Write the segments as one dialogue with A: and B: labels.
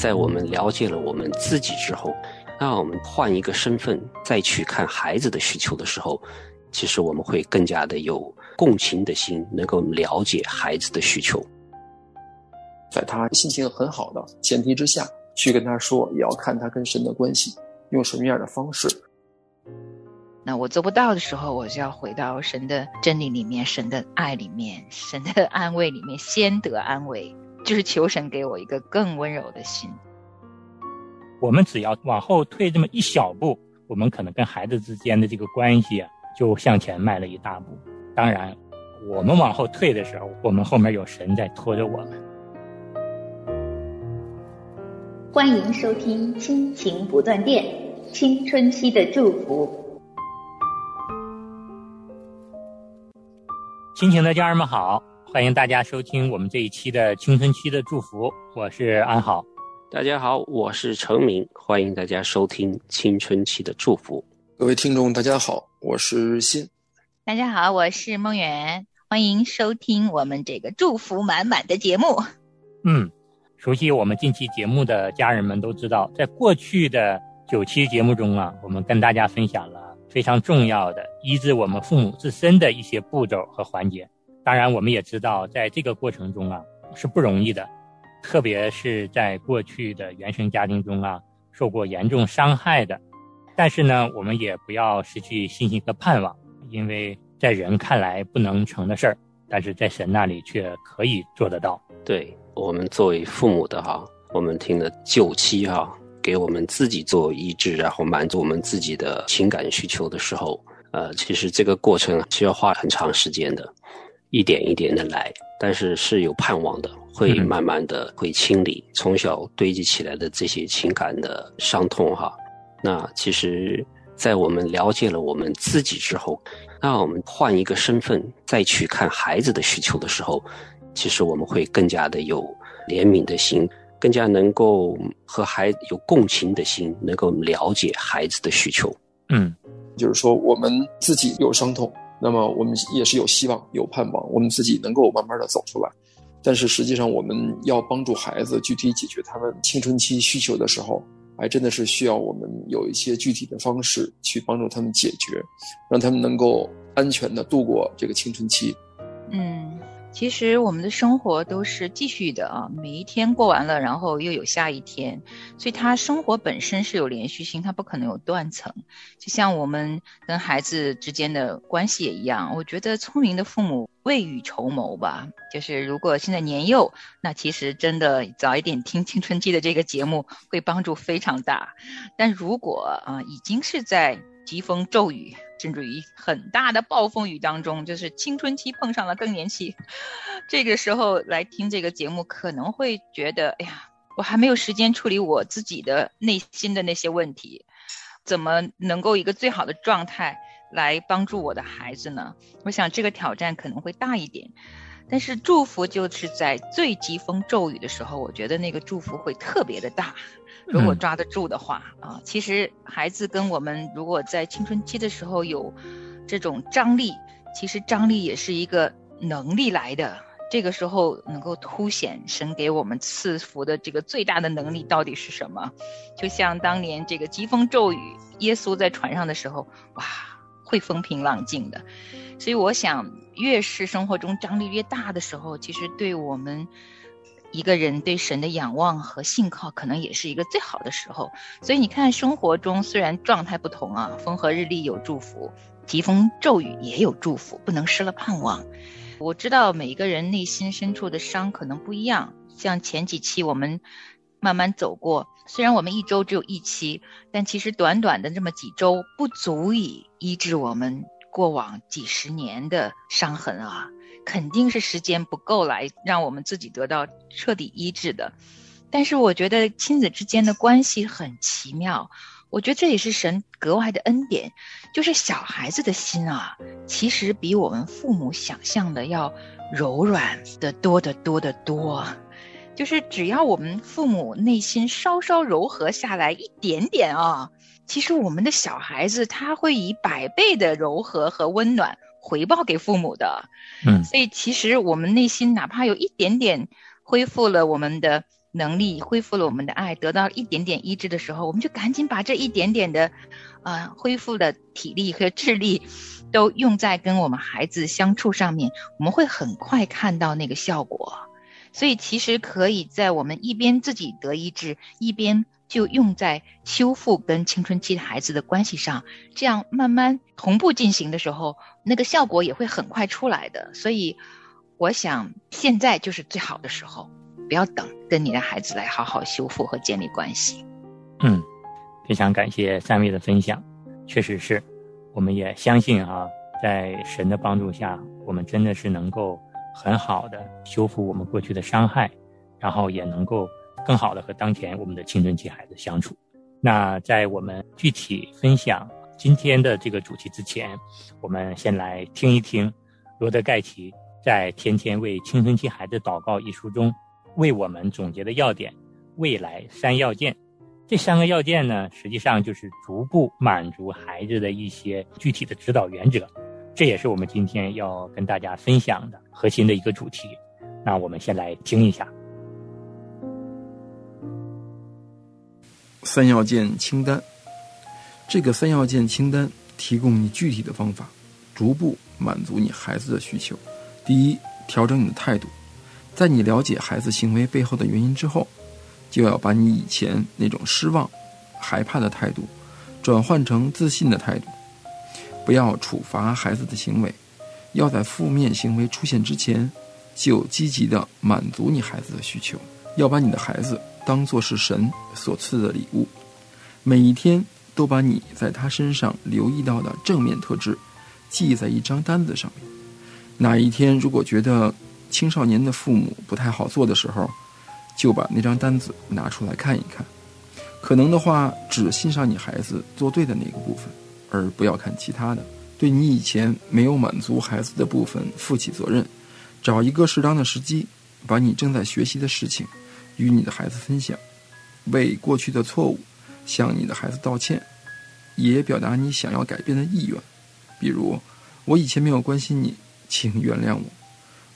A: 在我们了解了我们自己之后，那我们换一个身份再去看孩子的需求的时候，其实我们会更加的有共情的心，能够了解孩子的需求。
B: 在他心情很好的前提之下去跟他说，也要看他跟神的关系，用什么样的方式。
C: 那我做不到的时候，我就要回到神的真理里面，神的爱里面，神的安慰里面，先得安慰，就是求神给我一个更温柔的心。
D: 我们只要往后退这么一小步，我们可能跟孩子之间的这个关系啊，就向前迈了一大步。当然，我们往后退的时候，我们后面有神在拖着我们。
E: 欢迎收听《亲情不断电》，青春期的祝福。
D: 亲情的家人们好，欢迎大家收听我们这一期的青春期的祝福。我是安好，
A: 大家好，我是程明，欢迎大家收听青春期的祝福。
B: 各位听众，大家好，我是欣。
C: 大家好，我是梦圆，欢迎收听我们这个祝福满满的节目。
D: 嗯。熟悉我们近期节目的家人们都知道，在过去的九期节目中啊，我们跟大家分享了非常重要的医治我们父母自身的一些步骤和环节。当然，我们也知道，在这个过程中啊是不容易的，特别是在过去的原生家庭中啊受过严重伤害的。但是呢，我们也不要失去信心和盼望，因为在人看来不能成的事儿，但是在神那里却可以做得到。
A: 对。我们作为父母的哈，我们听了九期哈，给我们自己做医治，然后满足我们自己的情感需求的时候，呃，其实这个过程需要花很长时间的，一点一点的来，但是是有盼望的，会慢慢的会清理从小堆积起来的这些情感的伤痛哈。那其实，在我们了解了我们自己之后，那我们换一个身份再去看孩子的需求的时候。其实我们会更加的有怜悯的心，更加能够和孩子有共情的心，能够了解孩子的需求。
D: 嗯，
B: 就是说我们自己有伤痛，那么我们也是有希望、有盼望，我们自己能够慢慢的走出来。但是实际上，我们要帮助孩子具体解决他们青春期需求的时候，还真的是需要我们有一些具体的方式去帮助他们解决，让他们能够安全的度过这个青春期。
C: 嗯。其实我们的生活都是继续的啊，每一天过完了，然后又有下一天，所以他生活本身是有连续性，它不可能有断层。就像我们跟孩子之间的关系也一样，我觉得聪明的父母未雨绸缪吧。就是如果现在年幼，那其实真的早一点听青春期的这个节目会帮助非常大。但如果啊，已经是在疾风骤雨。甚至于很大的暴风雨当中，就是青春期碰上了更年期，这个时候来听这个节目，可能会觉得，哎呀，我还没有时间处理我自己的内心的那些问题，怎么能够一个最好的状态来帮助我的孩子呢？我想这个挑战可能会大一点，但是祝福就是在最疾风骤雨的时候，我觉得那个祝福会特别的大。如果抓得住的话啊，其实孩子跟我们如果在青春期的时候有这种张力，其实张力也是一个能力来的。这个时候能够凸显神给我们赐福的这个最大的能力到底是什么？就像当年这个疾风骤雨，耶稣在船上的时候，哇，会风平浪静的。所以我想，越是生活中张力越大的时候，其实对我们。一个人对神的仰望和信靠，可能也是一个最好的时候。所以你看，生活中虽然状态不同啊，风和日丽有祝福，疾风骤雨也有祝福，不能失了盼望。我知道每一个人内心深处的伤可能不一样，像前几期我们慢慢走过，虽然我们一周只有一期，但其实短短的这么几周，不足以医治我们过往几十年的伤痕啊。肯定是时间不够来让我们自己得到彻底医治的，但是我觉得亲子之间的关系很奇妙，我觉得这也是神格外的恩典，就是小孩子的心啊，其实比我们父母想象的要柔软的多得多得多，就是只要我们父母内心稍稍柔和下来一点点啊，其实我们的小孩子他会以百倍的柔和和温暖。回报给父母的，
D: 嗯，
C: 所以其实我们内心哪怕有一点点恢复了我们的能力，恢复了我们的爱，得到一点点医治的时候，我们就赶紧把这一点点的，呃，恢复的体力和智力，都用在跟我们孩子相处上面，我们会很快看到那个效果。所以，其实可以在我们一边自己得医治，一边就用在修复跟青春期的孩子的关系上，这样慢慢同步进行的时候，那个效果也会很快出来的。所以，我想现在就是最好的时候。不要等，跟你的孩子来好好修复和建立关系。
D: 嗯，非常感谢三位的分享，确实是，我们也相信啊，在神的帮助下，我们真的是能够很好的修复我们过去的伤害，然后也能够更好的和当前我们的青春期孩子相处。那在我们具体分享今天的这个主题之前，我们先来听一听罗德盖奇在《天天为青春期孩子祷告》一书中。为我们总结的要点，未来三要件，这三个要件呢，实际上就是逐步满足孩子的一些具体的指导原则，这也是我们今天要跟大家分享的核心的一个主题。那我们先来听一下
F: 三要件清单。这个三要件清单提供你具体的方法，逐步满足你孩子的需求。第一，调整你的态度。在你了解孩子行为背后的原因之后，就要把你以前那种失望、害怕的态度，转换成自信的态度。不要处罚孩子的行为，要在负面行为出现之前，就积极的满足你孩子的需求。要把你的孩子当作是神所赐的礼物，每一天都把你在他身上留意到的正面特质，记在一张单子上面。哪一天如果觉得，青少年的父母不太好做的时候，就把那张单子拿出来看一看。可能的话，只欣赏你孩子做对的那个部分，而不要看其他的。对你以前没有满足孩子的部分负起责任，找一个适当的时机，把你正在学习的事情与你的孩子分享，为过去的错误向你的孩子道歉，也表达你想要改变的意愿。比如，我以前没有关心你，请原谅我。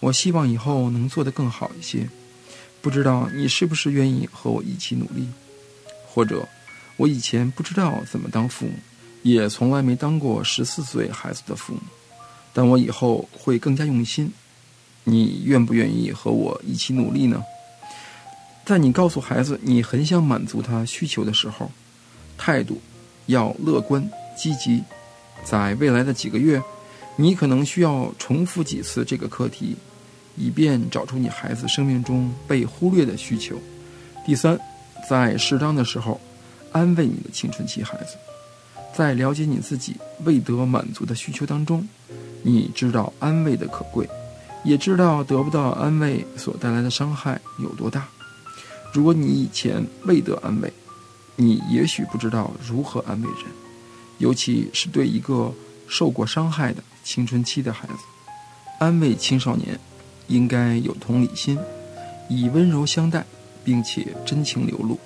F: 我希望以后能做得更好一些，不知道你是不是愿意和我一起努力？或者，我以前不知道怎么当父母，也从来没当过十四岁孩子的父母，但我以后会更加用心。你愿不愿意和我一起努力呢？在你告诉孩子你很想满足他需求的时候，态度要乐观积极。在未来的几个月，你可能需要重复几次这个课题。以便找出你孩子生命中被忽略的需求。第三，在适当的时候，安慰你的青春期孩子。在了解你自己未得满足的需求当中，你知道安慰的可贵，也知道得不到安慰所带来的伤害有多大。如果你以前未得安慰，你也许不知道如何安慰人，尤其是对一个受过伤害的青春期的孩子。安慰青少年。应该有同理心，以温柔相待，并且真情流露。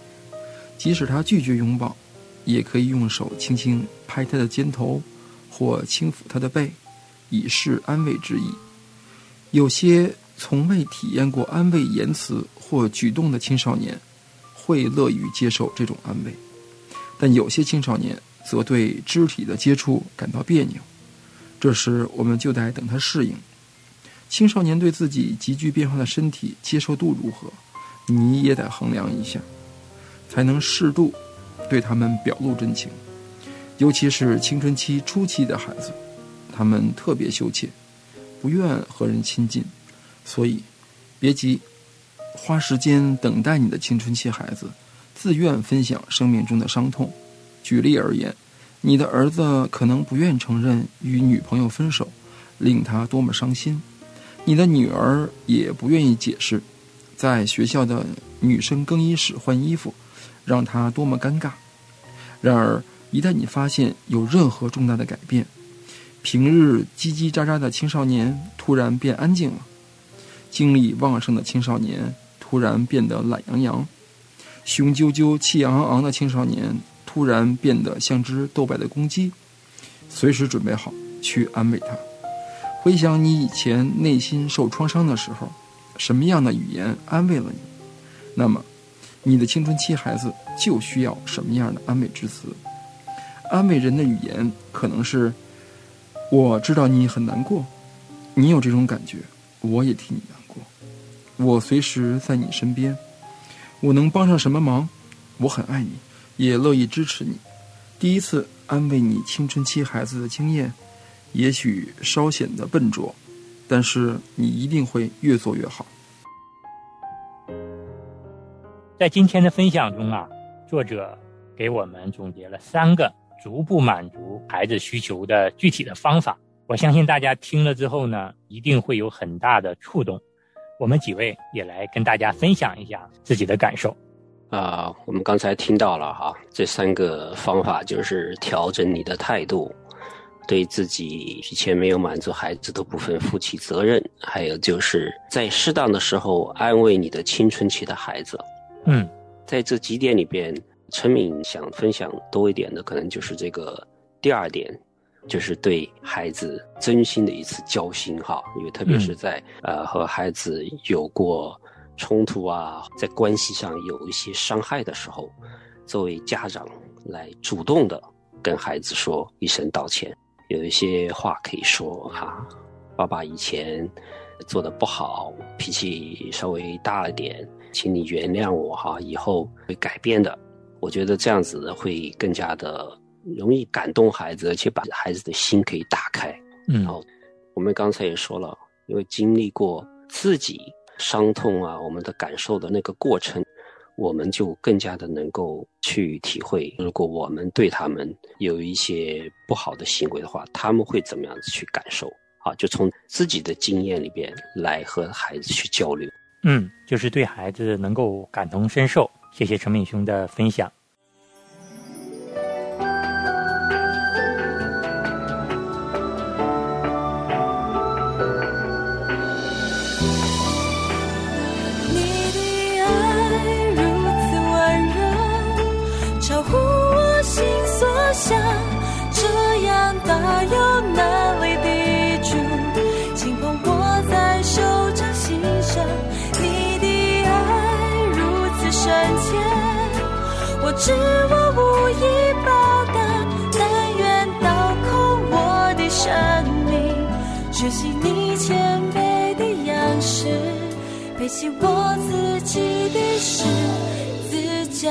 F: 即使他拒绝拥抱，也可以用手轻轻拍他的肩头，或轻抚他的背，以示安慰之意。有些从未体验过安慰言辞或举动的青少年，会乐于接受这种安慰；但有些青少年则对肢体的接触感到别扭。这时，我们就得等他适应。青少年对自己急剧变化的身体接受度如何，你也得衡量一下，才能适度对他们表露真情。尤其是青春期初期的孩子，他们特别羞怯，不愿和人亲近，所以别急，花时间等待你的青春期孩子自愿分享生命中的伤痛。举例而言，你的儿子可能不愿承认与女朋友分手，令他多么伤心。你的女儿也不愿意解释，在学校的女生更衣室换衣服，让他多么尴尬。然而，一旦你发现有任何重大的改变，平日叽叽喳喳的青少年突然变安静了，精力旺盛的青少年突然变得懒洋洋，雄赳赳、气昂昂的青少年突然变得像只斗败的公鸡，随时准备好去安慰他。回想你以前内心受创伤的时候，什么样的语言安慰了你？那么，
B: 你的青春期孩子就需要什么样的安慰之词？安慰人的语言可能是：我知道你很难过，你有这种感觉，我也替你。我随时在你身边，我能帮上什么忙？我很爱你，也乐意支持你。第一次安慰你青春期孩子的经验，也许稍显得笨拙，但是你一定会越做越好。
D: 在今天的分享中啊，作者给我们总结了三个逐步满足孩子需求的具体的方法。我相信大家听了之后呢，一定会有很大的触动。我们几位也来跟大家分享一下自己的感受。
A: 啊，我们刚才听到了哈，这三个方法就是调整你的态度，对自己以前没有满足孩子的部分负起责任，还有就是在适当的时候安慰你的青春期的孩子。
D: 嗯，
A: 在这几点里边，陈敏想分享多一点的，可能就是这个第二点，就是对孩子真心的一次交心哈。因为特别是在呃和孩子有过冲突啊，在关系上有一些伤害的时候，作为家长来主动的跟孩子说一声道歉，有一些话可以说哈，爸爸以前做的不好，脾气稍微大了点。请你原谅我哈，以后会改变的。我觉得这样子会更加的容易感动孩子，而且把孩子的心可以打开。
D: 嗯，
A: 我们刚才也说了，因为经历过自己伤痛啊，我们的感受的那个过程，我们就更加的能够去体会，如果我们对他们有一些不好的行为的话，他们会怎么样子去感受？啊，就从自己的经验里边来和孩子去交流。
D: 嗯，就是对孩子能够感同身受。谢谢陈敏兄的分享。
G: 背起我自己的十字架。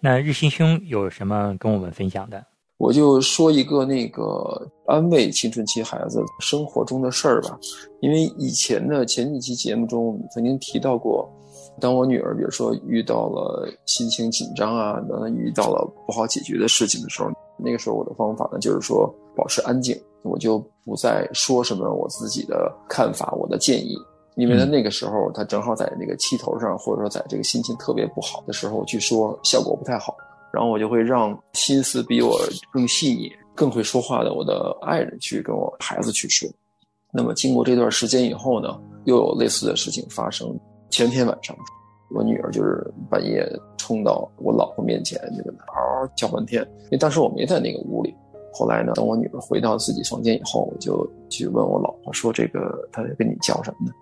D: 那日新兄有什么跟我们分享的？
B: 我就说一个那个安慰青春期孩子生活中的事儿吧，因为以前的前几期节目中曾经提到过，当我女儿比如说遇到了心情紧张啊，等等遇到了不好解决的事情的时候，那个时候我的方法呢就是说保持安静，我就不再说什么我自己的看法、我的建议，因为呢那个时候他正好在那个气头上，或者说在这个心情特别不好的时候去说，效果不太好。然后我就会让心思比我更细腻、更会说话的我的爱人去跟我孩子去说。那么经过这段时间以后呢，又有类似的事情发生。前天晚上，我女儿就是半夜冲到我老婆面前，就跟她嗷嗷叫半天。因为当时我没在那个屋里。后来呢，等我女儿回到自己房间以后，我就去问我老婆说：“这个她在跟你叫什么呢？”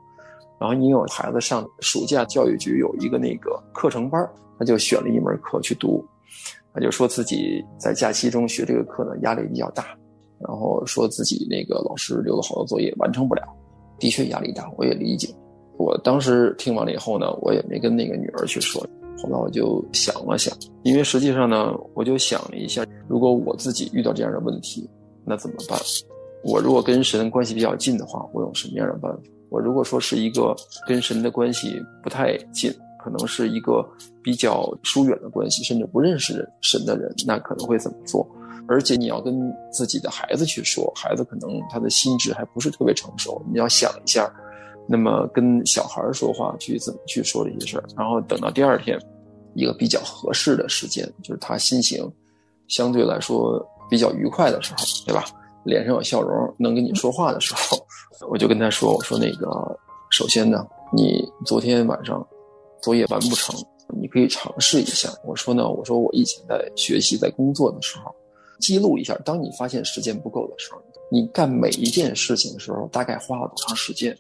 B: 然后因为我孩子上暑假教育局有一个那个课程班，他就选了一门课去读。他就说自己在假期中学这个课呢，压力比较大，然后说自己那个老师留了好多作业完成不了，的确压力大，我也理解。我当时听完了以后呢，我也没跟那个女儿去说。后来我就想了想，因为实际上呢，我就想了一下，如果我自己遇到这样的问题，那怎么办？我如果跟神关系比较近的话，我有什么样的办法？我如果说是一个跟神的关系不太近。可能是一个比较疏远的关系，甚至不认识人神的人，那可能会怎么做？而且你要跟自己的孩子去说，孩子可能他的心智还不是特别成熟，你要想一下，那么跟小孩说话去怎么去说这些事儿，然后等到第二天一个比较合适的时间，就是他心情相对来说比较愉快的时候，对吧？脸上有笑容，能跟你说话的时候，我就跟他说：“我说那个，首先呢，你昨天晚上。”作业完不成，你可以尝试一下。我说呢，我说我以前在学习、在工作的时候，记录一下。当你发现时间不够的时候，你干每一件事情的时候，大概花了多长时间，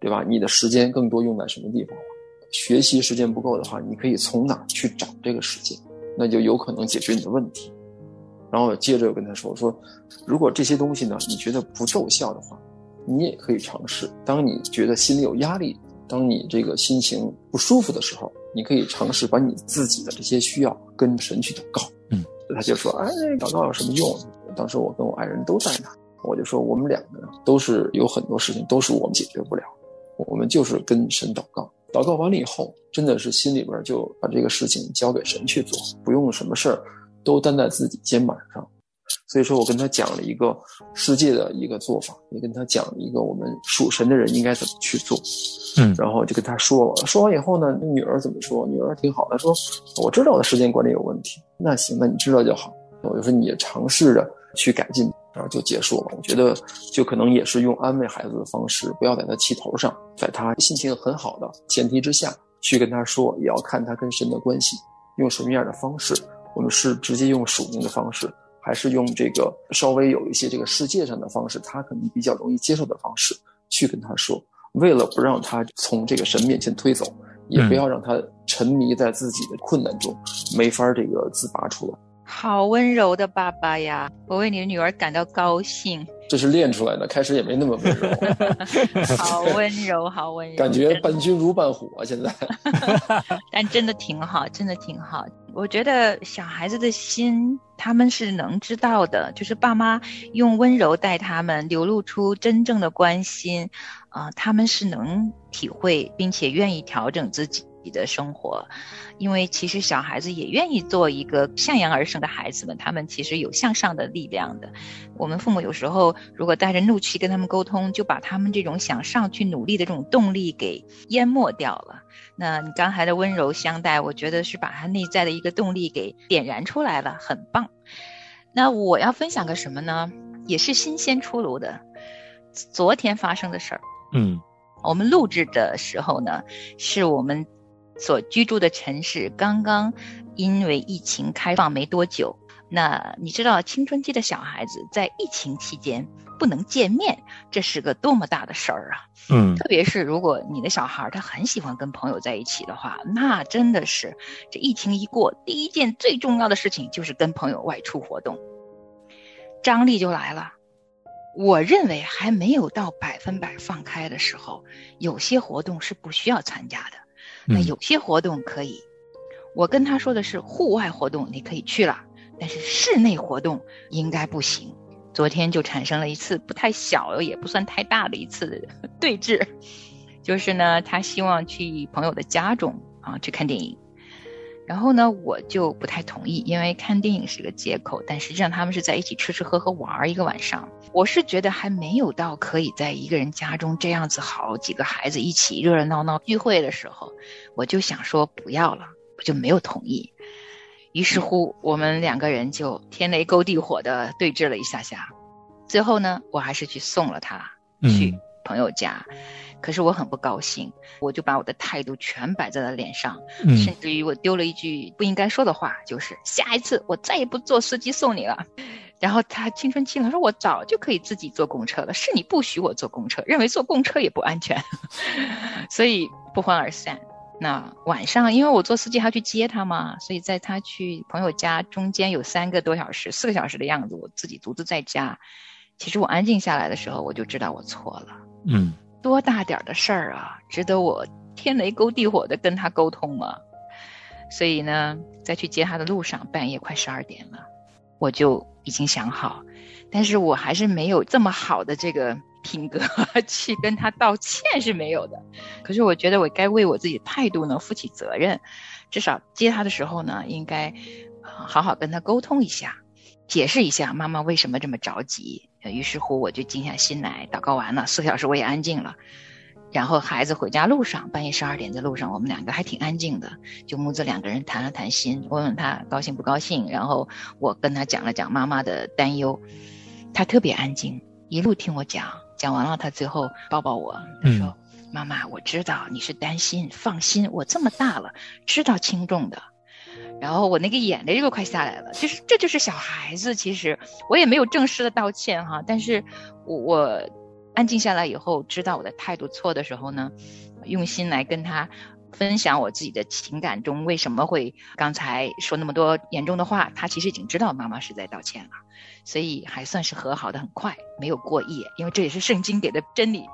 B: 对吧？你的时间更多用在什么地方了？学习时间不够的话，你可以从哪儿去找这个时间？那就有可能解决你的问题。然后接着又跟他说：“我说，如果这些东西呢，你觉得不奏效的话，你也可以尝试。当你觉得心里有压力，当你这个心情不舒服的时候，你可以尝试把你自己的这些需要跟神去祷告。”
D: 嗯，
B: 他就说：“哎，祷告有什么用？”当时我跟我爱人都在那，我就说：“我们两个都是有很多事情都是我们解决不了，我们就是跟神祷告。祷告完了以后，真的是心里边就把这个事情交给神去做，不用什么事儿。”都担在自己肩膀上，所以说我跟他讲了一个世界的一个做法，也跟他讲了一个我们属神的人应该怎么去做，
D: 嗯，
B: 然后就跟他说了，说完以后呢，女儿怎么说？女儿挺好的，说我知道我的时间管理有问题，那行，那你知道就好。我就说你也尝试着去改进，然后就结束了。我觉得就可能也是用安慰孩子的方式，不要在他气头上，在他心情很好的前提之下去跟他说，也要看他跟神的关系，用什么样的方式。我们是直接用属灵的方式，还是用这个稍微有一些这个世界上的方式，他可能比较容易接受的方式去跟他说，为了不让他从这个神面前推走，也不要让他沉迷在自己的困难中，没法这个自拔出来。
C: 好温柔的爸爸呀，我为你的女儿感到高兴。
B: 这是练出来的，开始也没那么温柔。
C: 好温柔，好温柔，
B: 感觉伴君如伴虎啊！现在，
C: 但真的挺好，真的挺好。我觉得小孩子的心，他们是能知道的，就是爸妈用温柔待他们，流露出真正的关心，啊，他们是能体会并且愿意调整自己。的生活，因为其实小孩子也愿意做一个向阳而生的孩子们，他们其实有向上的力量的。我们父母有时候如果带着怒气跟他们沟通，就把他们这种想上去努力的这种动力给淹没掉了。那你刚才的温柔相待，我觉得是把他内在的一个动力给点燃出来了，很棒。那我要分享个什么呢？也是新鲜出炉的，昨天发生的事儿。
D: 嗯，
C: 我们录制的时候呢，是我们。所居住的城市刚刚因为疫情开放没多久，那你知道青春期的小孩子在疫情期间不能见面，这是个多么大的事儿啊！
D: 嗯，
C: 特别是如果你的小孩他很喜欢跟朋友在一起的话，那真的是这疫情一过，第一件最重要的事情就是跟朋友外出活动，张力就来了。我认为还没有到百分百放开的时候，有些活动是不需要参加的。那有些活动可以，我跟他说的是户外活动你可以去了，但是室内活动应该不行。昨天就产生了一次不太小也不算太大的一次对峙，就是呢，他希望去朋友的家中啊去看电影。然后呢，我就不太同意，因为看电影是个借口，但实际上他们是在一起吃吃喝喝玩一个晚上。我是觉得还没有到可以在一个人家中这样子好几个孩子一起热热闹闹聚会的时候，我就想说不要了，我就没有同意。于是乎，我们两个人就天雷勾地火的对峙了一下下，最后呢，我还是去送了他去朋友家。可是我很不高兴，我就把我的态度全摆在了脸上，甚至于我丢了一句不应该说的话，就是下一次我再也不坐司机送你了。然后他青春期了，说我早就可以自己坐公车了，是你不许我坐公车，认为坐公车也不安全，所以不欢而散。那晚上因为我坐司机还要去接他嘛，所以在他去朋友家中间有三个多小时、四个小时的样子，我自己独自在家。其实我安静下来的时候，我就知道我错了。
D: 嗯。
C: 多大点的事儿啊，值得我天雷勾地火的跟他沟通吗？所以呢，在去接他的路上，半夜快十二点了，我就已经想好，但是我还是没有这么好的这个品格 去跟他道歉是没有的。可是我觉得我该为我自己的态度呢负起责任，至少接他的时候呢，应该好好跟他沟通一下，解释一下妈妈为什么这么着急。于是乎，我就静下心来祷告完了，四个小时我也安静了。然后孩子回家路上，半夜十二点在路上，我们两个还挺安静的，就母子两个人谈了谈心，问问他高兴不高兴。然后我跟他讲了讲妈妈的担忧，他特别安静，一路听我讲，讲完了他最后抱抱我，他说：“妈妈，我知道你是担心，放心，我这么大了，知道轻重的。然后我那个眼泪就快下来了，其实这就是小孩子。其实我也没有正式的道歉哈，但是我我安静下来以后，知道我的态度错的时候呢，用心来跟他分享我自己的情感中为什么会刚才说那么多严重的话，他其实已经知道妈妈是在道歉了，所以还算是和好的很快，没有过夜，因为这也是圣经给的真理。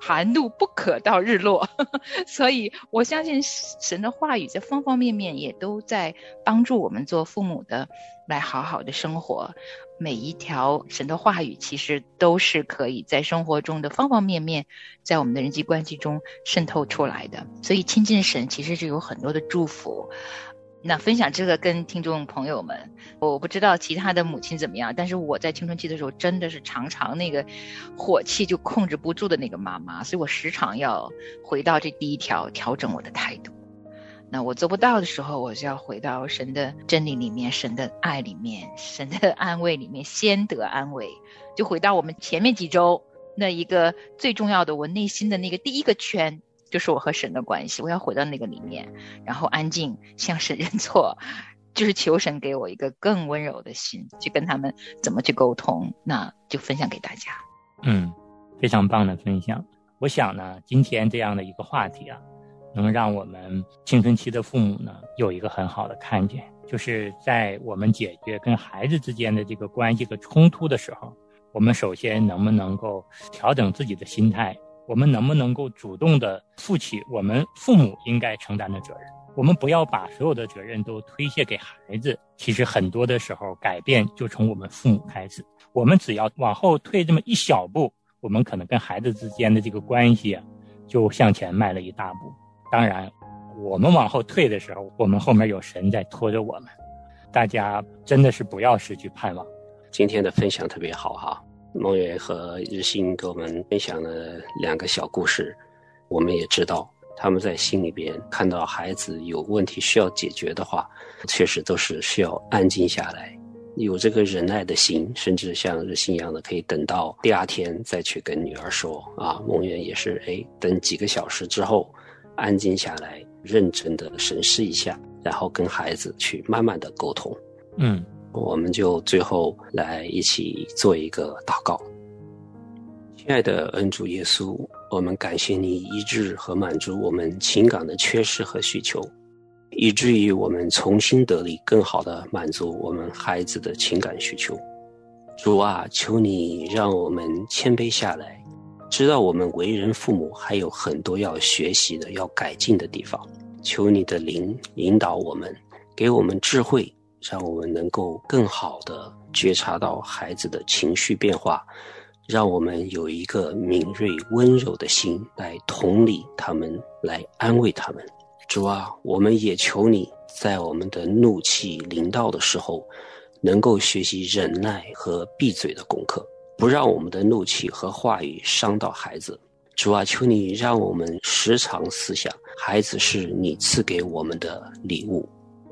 C: 寒露不可到日落，所以我相信神的话语在方方面面也都在帮助我们做父母的来好好的生活。每一条神的话语其实都是可以在生活中的方方面面，在我们的人际关系中渗透出来的。所以亲近神其实是有很多的祝福。那分享这个跟听众朋友们，我不知道其他的母亲怎么样，但是我在青春期的时候真的是常常那个火气就控制不住的那个妈妈，所以我时常要回到这第一条，调整我的态度。那我做不到的时候，我就要回到神的真理里面，神的爱里面，神的 安慰里面，先得安慰。就回到我们前面几周那一个最重要的，我内心的那个第一个圈。就是我和神的关系，我要回到那个里面，然后安静向神认错，就是求神给我一个更温柔的心，去跟他们怎么去沟通，那就分享给大家。
D: 嗯，非常棒的分享。我想呢，今天这样的一个话题啊，能让我们青春期的父母呢有一个很好的看见，就是在我们解决跟孩子之间的这个关系和冲突的时候，我们首先能不能够调整自己的心态。我们能不能够主动的负起我们父母应该承担的责任？我们不要把所有的责任都推卸给孩子。其实很多的时候，改变就从我们父母开始。我们只要往后退这么一小步，我们可能跟孩子之间的这个关系啊，就向前迈了一大步。当然，我们往后退的时候，我们后面有神在拖着我们。大家真的是不要失去盼望。
A: 今天的分享特别好哈。梦圆和日新给我们分享了两个小故事，我们也知道他们在心里边看到孩子有问题需要解决的话，确实都是需要安静下来，有这个忍耐的心，甚至像日新一样的可以等到第二天再去跟女儿说啊。梦圆也是哎，等几个小时之后安静下来，认真的审视一下，然后跟孩子去慢慢的沟通。
D: 嗯。
A: 我们就最后来一起做一个祷告。亲爱的恩主耶稣，我们感谢你医治和满足我们情感的缺失和需求，以至于我们重新得力，更好的满足我们孩子的情感需求。主啊，求你让我们谦卑下来，知道我们为人父母还有很多要学习的、要改进的地方。求你的灵引导我们，给我们智慧。让我们能够更好的觉察到孩子的情绪变化，让我们有一个敏锐温柔的心来同理他们，来安慰他们。主啊，我们也求你在我们的怒气临到的时候，能够学习忍耐和闭嘴的功课，不让我们的怒气和话语伤到孩子。主啊，求你让我们时常思想，孩子是你赐给我们的礼物。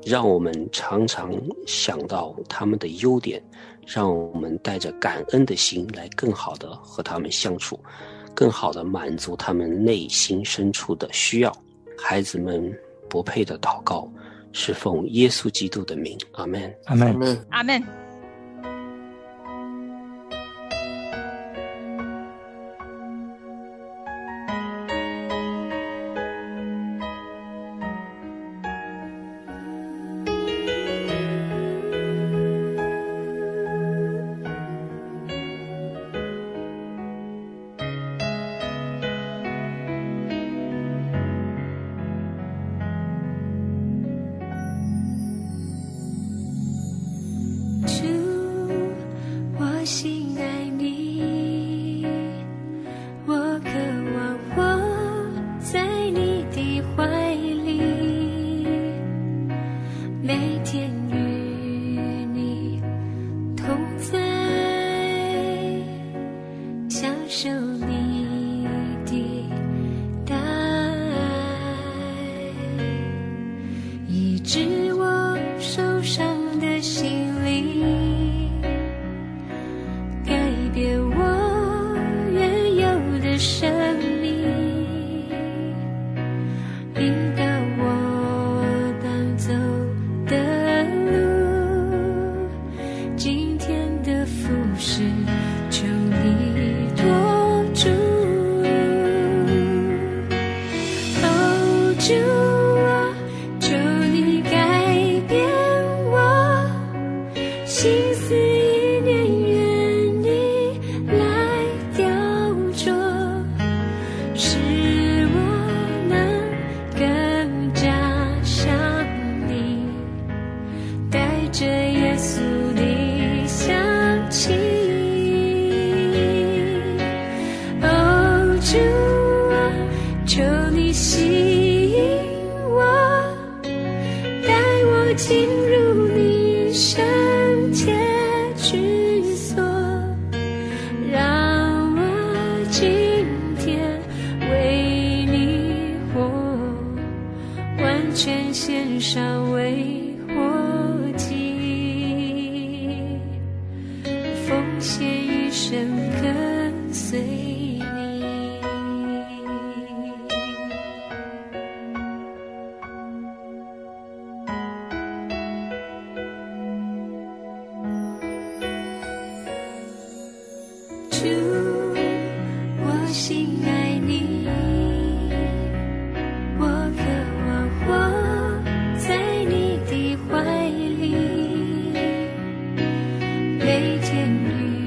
A: 让我们常常想到他们的优点，让我们带着感恩的心来更好的和他们相处，更好的满足他们内心深处的需要。孩子们不配的祷告，是奉耶稣基督的名，阿门，
D: 阿门，
C: 阿门。
G: 每天与